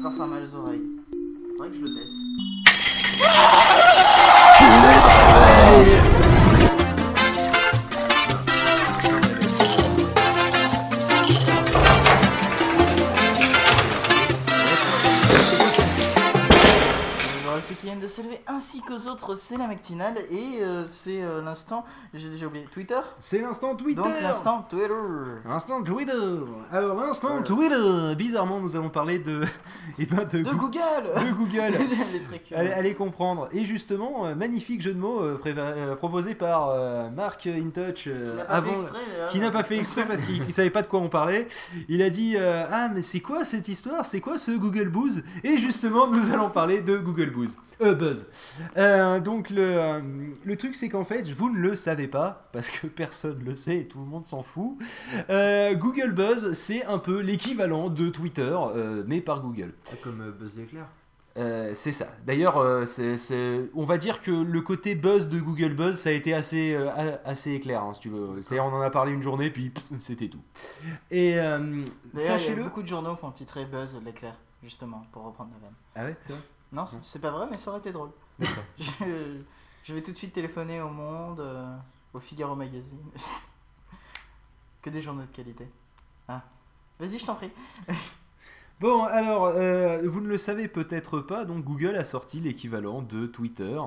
encore faire mal aux oreilles. Faudrait que je le baisse. Ceux qui viennent de s'élever ainsi qu'aux autres, c'est la matinale et euh, c'est euh, l'instant, j'ai déjà oublié, Twitter C'est l'instant Twitter Donc l'instant Twitter L'instant Twitter Alors l'instant. Twitter Bizarrement nous allons parler de... eh ben, de, De Goo- Google de Google Les trucs, euh, Allez, allez comprendre. Et justement, euh, magnifique jeu de mots proposé par Marc InTouch qui n'a pas avant. fait exprès, là. qui n'a pas fait exprès parce qu'il ne savait pas de quoi on parlait. Il a dit Ah, mais c'est quoi cette histoire? C'est quoi ce Google Booze? Et justement, nous allons parler de Google Booze. Euh, Buzz. Euh, donc, le, euh, le truc, c'est qu'en fait, vous ne le savez pas, parce que personne ne le sait et tout le monde s'en fout. Euh, Google Buzz, c'est un peu l'équivalent de Twitter, euh, mais par Google. Comme euh, Buzz l'éclair. Euh, c'est ça. D'ailleurs, euh, c'est- c'est- on va dire que le côté buzz de Google Buzz, ça a été assez, euh, assez éclair, hein, si tu veux. C'est-à-dire, on en a parlé une journée, puis pff, c'était tout. Et euh, D'ailleurs, il y a sachez-le. beaucoup de journaux qui ont titré Buzz l'éclair, justement, pour reprendre la vanne. Ah ouais, c'est vrai? Non, c'est- c'est pas vrai, mais ça aurait été drôle. D'accord. je, je vais tout de suite téléphoner au Monde, euh, au Figaro Magazine. que des journaux de qualité. Ah. Vas-y, je t'en prie. Bon, alors, euh, vous ne le savez peut-être pas, donc Google a sorti l'équivalent de Twitter.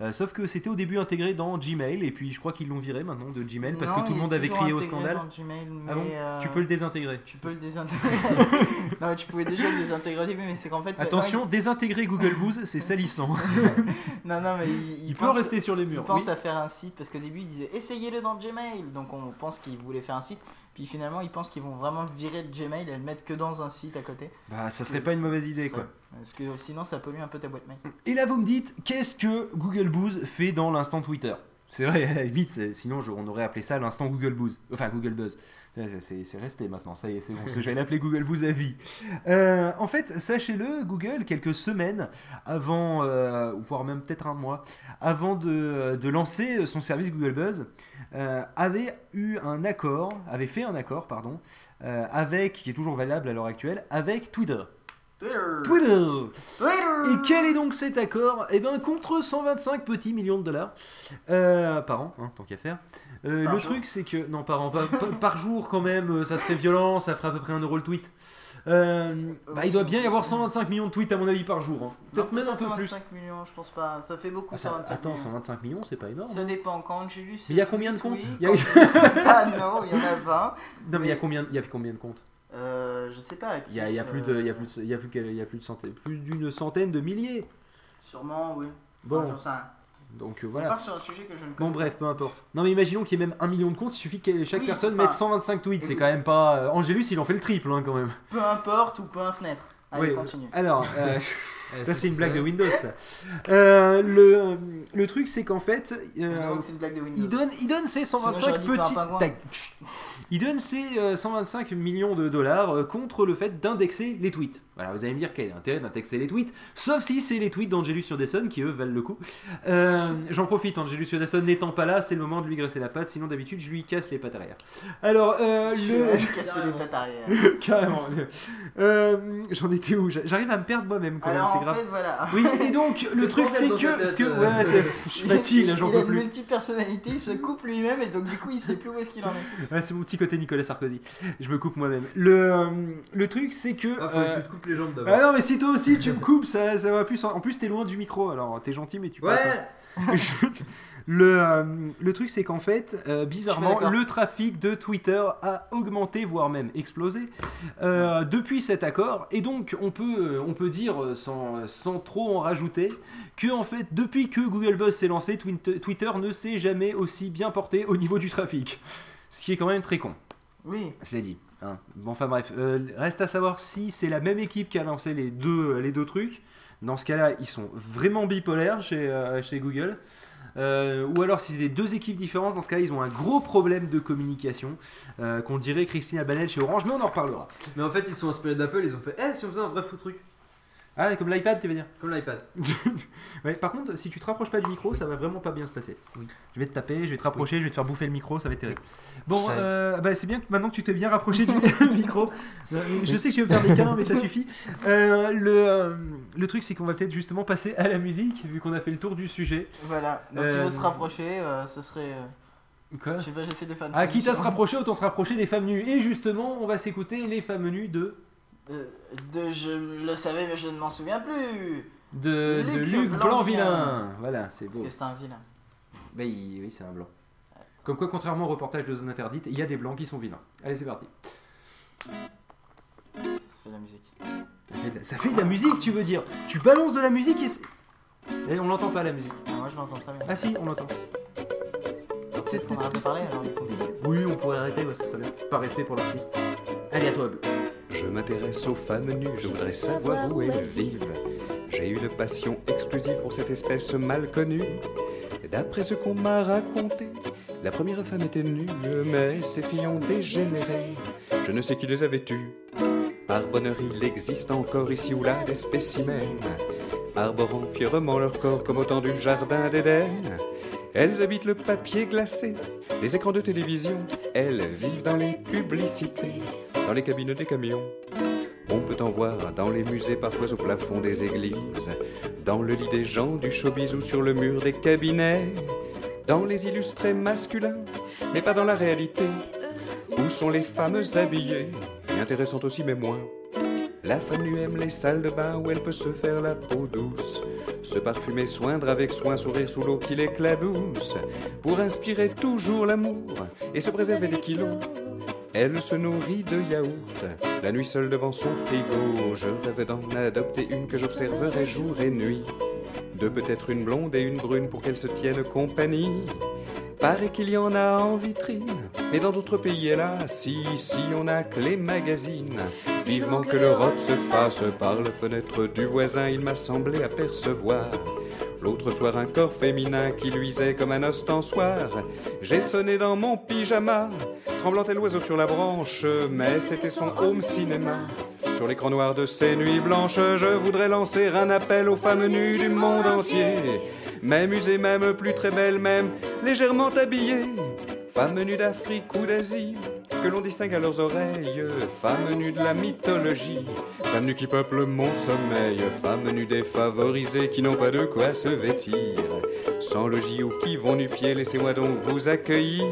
Euh, sauf que c'était au début intégré dans Gmail, et puis je crois qu'ils l'ont viré maintenant de Gmail, parce Non, que tout il le monde avait crié au scandale. dans Gmail, Ah bon mais, euh, Tu peux le désintégrer. Tu peux le désintégrer. non, tu pouvais déjà le désintégrer au début, mais c'est qu'en fait. Attention, désintégrer Google Booze, c'est salissant. Non, non, mais il, Il, peut pense- rester sur les Il murs. pense Oui. à faire un site parce qu'au début il disait essayez-le dans Gmail. Donc on pense qu'il voulait faire un site. Puis finalement il pense qu'ils vont vraiment virer de Gmail et le mettre que dans un site à côté. Bah, ça serait pas une mauvaise idée, quoi. Ouais. Parce que sinon ça pollue un peu ta boîte mail. Et là, vous me dites, qu'est-ce que Google Booze fait dans l'instant Twitter? C'est vrai, à la limite, c'est- sinon je- on aurait appelé ça l'instant Google Booze. Enfin, Google Buzz. C'est- resté maintenant, ça y est, c'est bon. Je vais l'appeler Google Booze à vie. Euh, en fait, sachez-le, Google, quelques semaines avant, euh, voire même peut-être un mois, avant de, de lancer son service Google Buzz, euh, avait eu un accord, avait fait un accord, pardon, avec, qui est toujours valable à l'heure actuelle, avec Twitter. Twitter. Twitter Twitter. et quel est donc cet accord? Eh bien, contre 125 petits millions de dollars euh, par an, hein, tant qu'à faire. Euh, le jour truc, c'est que. Non, par an, par jour quand même, euh, ça serait violent, ça ferait à peu près un euro le tweet. Euh, bah, il doit bien y avoir 125 millions de tweets à mon avis par jour. hein. Peut-être même un peu plus. 125 millions, je pense pas. Ça fait beaucoup Ah, ça- 125 attends, millions. 125 millions, c'est pas énorme. Ça hein. dépend. Quand j'ai lu. il y a combien de comptes? Il y a- pas, non, il y en a 20. Non, mais il y a combien, il y a combien de comptes? Euh, je sais pas. il y, a, il y a plus de, il y a plus de, il y a plus il y a plus de centaines, plus d'une centaine de milliers. Sûrement, oui. Bon, Enfin, j'en sais rien. donc euh, On voilà. part sur un sujet que je ne Bon bref, peu importe. Non mais imaginons qu'il y ait même un million de comptes, il suffit que chaque Oui, personne enfin, mette 125 tweets, c'est quand même pas... euh, Angélus il en fait le triple hein, quand même. Peu importe ou peu un fenêtre. Allez, Oui. continue. Alors, euh, ça c'est une blague de. Windows ça. Euh, le, le truc c'est qu'en fait, euh, Donc c'est une blague de Windows. il, donne, il donne ses Sinon, j'aurais 125 dit pas un petits... Tac. Il donne ses euh, 125 millions de dollars euh, contre le fait d'indexer les tweets. Voilà, vous allez me dire quel est l'intérêt d'indexer les tweets, sauf si c'est les tweets d'Angelus Surdesson qui eux valent le coup. Euh, J'en profite, Angelus Surdesson n'étant pas là, c'est le moment de lui graisser la patte, sinon d'habitude je lui casse les pattes arrière. Alors, euh, le... casser les pattes arrière. Carrément. Euh, J'en étais où? J'arrive à me perdre moi-même quand même, Alors grave. fait, voilà. Oui, et donc le C'est truc c'est que. ta ce que tête, ouais, euh. c'est- je suis fatigué là, j'en il a peux une plus. multi-personnalité, il se coupe lui-même et donc du coup il sait plus où est-ce qu'il en est. Ouais, c'est mon petit côté Nicolas Sarkozy. Je me coupe moi-même. Le, euh, le truc c'est que. Ah, faut euh, que tu te coupes les jambes d'abord. Ah non, mais si toi aussi tu me coupes, ça, ça va plus. En plus, t'es loin du micro, alors t'es gentil, mais tu peux. ouais Le, euh, le truc, c'est qu'en fait, euh, bizarrement, le trafic de Twitter a augmenté, voire même explosé, euh, depuis cet accord. Et donc, on peut, on peut dire, sans, sans trop en rajouter, que en fait, depuis que Google Buzz s'est lancé, Twitter ne s'est jamais aussi bien porté au niveau du trafic. Ce qui est quand même très con. Oui. Je l'ai dit. hein. Bon, enfin bref, reste à savoir si c'est la même équipe qui a lancé les deux, les deux trucs. Dans ce cas-là, ils sont vraiment bipolaires chez, euh, Google. Euh, ou alors si c'est deux équipes différentes, dans ce cas-là, ils ont un gros problème de communication euh, qu'on dirait Christina Banel chez Orange, mais on en reparlera. Mais en fait, ils sont inspirés d'Apple, ils ont fait Eh, si on faisait un vrai faux truc Ah, comme l'iPad, tu veux dire Comme l'iPad. Ouais, par contre, si tu te rapproches pas du micro, ça va vraiment pas bien se passer. Je vais te taper, je vais te rapprocher, je vais te faire bouffer le micro, ça va être terrible. Bon, euh, bah, c'est bien que maintenant que tu t'es bien rapproché du micro. Euh, Je sais que tu veux me faire des câlins, mais ça suffit. Euh, le, euh, le truc, c'est qu'on va peut-être justement passer à la musique, vu qu'on a fait le tour du sujet. Voilà, donc tu veux se rapprocher, ce serait. Quoi? je sais pas, j'essaie de faire une Ah, quitte à se rapprocher, autant se rapprocher des femmes nues. Et justement, on va s'écouter les femmes nues de, Euh, de je le savais, mais je ne m'en souviens plus de, de Luc Blanc-Vilain. Voilà, c'est beau. Parce que c'était un vilain. Il- oui, c'est un blanc. Comme quoi, contrairement au reportage de Zone Interdite, il y a des blancs qui sont vilains. Allez, c'est parti. Ça fait de la musique. Ça fait, de, ça fait de la musique, tu veux dire Tu balances de la musique et, c'est- et on l'entend pas la musique. Ah, moi je l'entends très bien. Ah si, on l'entend. Peut-être qu'on arrête de parler alors. du coup. Oui, on pourrait arrêter, ouais, ça serait bien. Par respect pour l'artiste. Allez, à toi, Bleu. Je m'intéresse aux femmes nues, je voudrais savoir où elles vivent. J'ai une passion exclusive pour cette espèce mal connue. D'après ce qu'on m'a raconté, la première femme était nue, mais ses filles ont dégénéré. Je ne sais qui les avait tues. Par bonheur, il existe encore ici ou là des spécimens, arborant fièrement leur corps comme autant du jardin d'Éden. Elles habitent le papier glacé, les écrans de télévision. Elles vivent dans les publicités, dans les cabines des camions. On peut en voir dans les musées, parfois au plafond des églises, dans le lit des gens du showbiz ou sur le mur des cabinets, dans les illustrés masculins, mais pas dans la réalité. Où sont les femmes habillées intéressantes aussi, mais moins. La femme nue aime les salles de bain où elle peut se faire la peau douce, se parfumer, soindre avec soin, sourire sous l'eau qui l'éclabousse, pour inspirer toujours l'amour et se préserver des kilos. Elle se nourrit de yaourt, la nuit seule devant son frigo. Je rêve d'en adopter une que j'observerai jour et nuit. De peut-être une blonde et une brune pour qu'elles se tiennent compagnie. Paraît qu'il y en a en vitrine, mais dans d'autres pays, hélas, si, ici on a que les magazines. Vivement que l'Europe se fasse par la fenêtre du voisin, il m'a semblé apercevoir. L'autre soir, un corps féminin qui luisait comme un ostensoir. J'ai sonné dans mon pyjama, tremblant tel l'oiseau sur la branche, mais c'était son home cinéma. Sur l'écran noir de ces nuits blanches, je voudrais lancer un appel aux femmes nues du monde entier. Même usées, même plus très belles, même légèrement habillées. Femmes nues d'Afrique ou d'Asie, que l'on distingue à leurs oreilles. Femmes nues de la mythologie, femmes nues qui peuplent mon sommeil. Femmes nues défavorisées qui n'ont pas de quoi se vêtir. Sans logis ou qui vont nu-pieds, laissez-moi donc vous accueillir.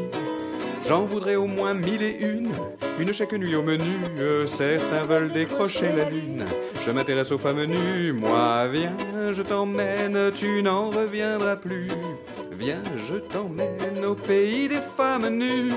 J'en voudrais au moins mille et une, une chaque nuit au menu. Certains veulent décrocher la lune. Je m'intéresse aux femmes nues, moi viens, je t'emmène, tu n'en reviendras plus. Viens, je t'emmène au pays des femmes nues.